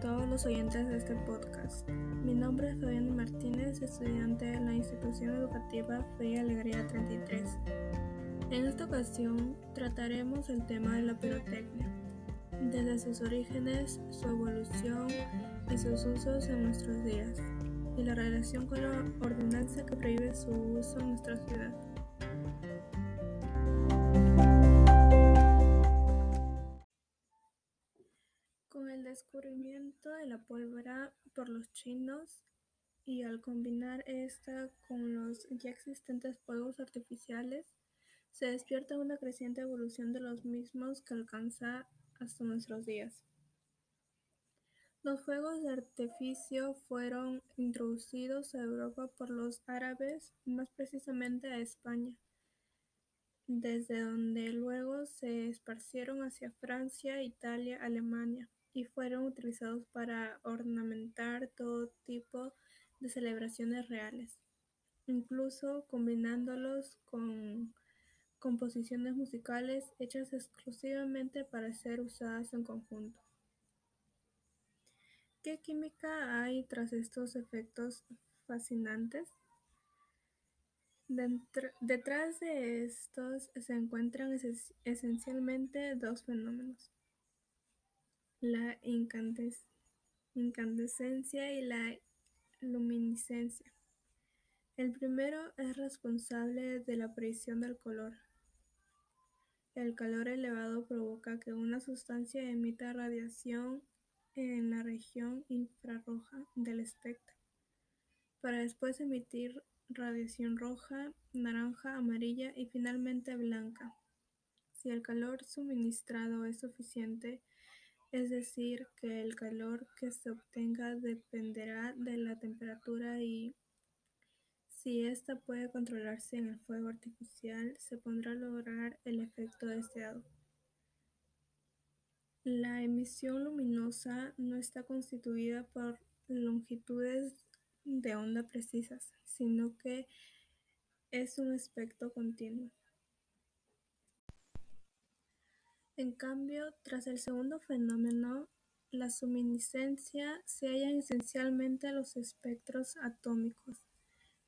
todos los oyentes de este podcast. Mi nombre es Fabián Martínez, estudiante de la institución educativa Fe y Alegría 33. En esta ocasión trataremos el tema de la pirotecnia, desde sus orígenes, su evolución y sus usos en nuestros días, y la relación con la ordenanza que prohíbe su uso en nuestra ciudad. Con el descubrimiento de la pólvora por los chinos y al combinar esta con los ya existentes fuegos artificiales, se despierta una creciente evolución de los mismos que alcanza hasta nuestros días. Los fuegos de artificio fueron introducidos a Europa por los árabes, más precisamente a España, desde donde luego se esparcieron hacia Francia, Italia, Alemania y fueron utilizados para ornamentar todo tipo de celebraciones reales, incluso combinándolos con composiciones musicales hechas exclusivamente para ser usadas en conjunto. ¿Qué química hay tras estos efectos fascinantes? detrás de estos se encuentran esencialmente dos fenómenos la incandescencia y la luminiscencia. El primero es responsable de la aparición del color. El calor elevado provoca que una sustancia emita radiación en la región infrarroja del espectro, para después emitir radiación roja, naranja, amarilla y finalmente blanca. Si el calor suministrado es suficiente, es decir, que el calor que se obtenga dependerá de la temperatura y si ésta puede controlarse en el fuego artificial, se podrá lograr el efecto deseado. La emisión luminosa no está constituida por longitudes de onda precisas, sino que es un espectro continuo. En cambio, tras el segundo fenómeno, la luminiscencia, se hallan esencialmente los espectros atómicos,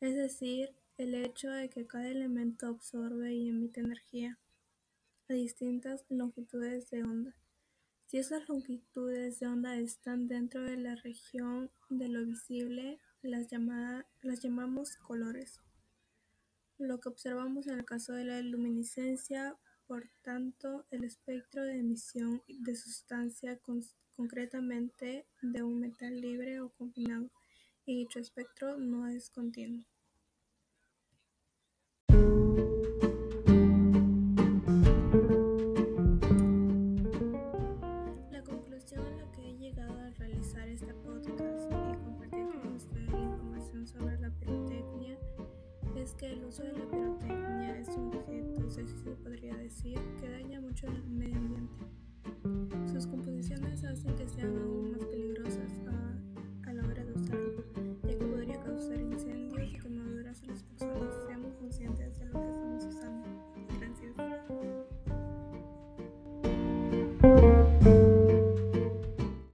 es decir, el hecho de que cada elemento absorbe y emite energía a distintas longitudes de onda. Si esas longitudes de onda están dentro de la región de lo visible, las, las llamamos colores. Lo que observamos en el caso de la luminiscencia por tanto, el espectro de emisión de sustancia, concretamente de un metal libre o combinado, y dicho espectro no es continuo. La conclusión a la que he llegado al realizar este podcast y compartir con ustedes la información sobre la pirotecnia es que el uso de la pirotecnia es un si se podría decir, que daña mucho el medio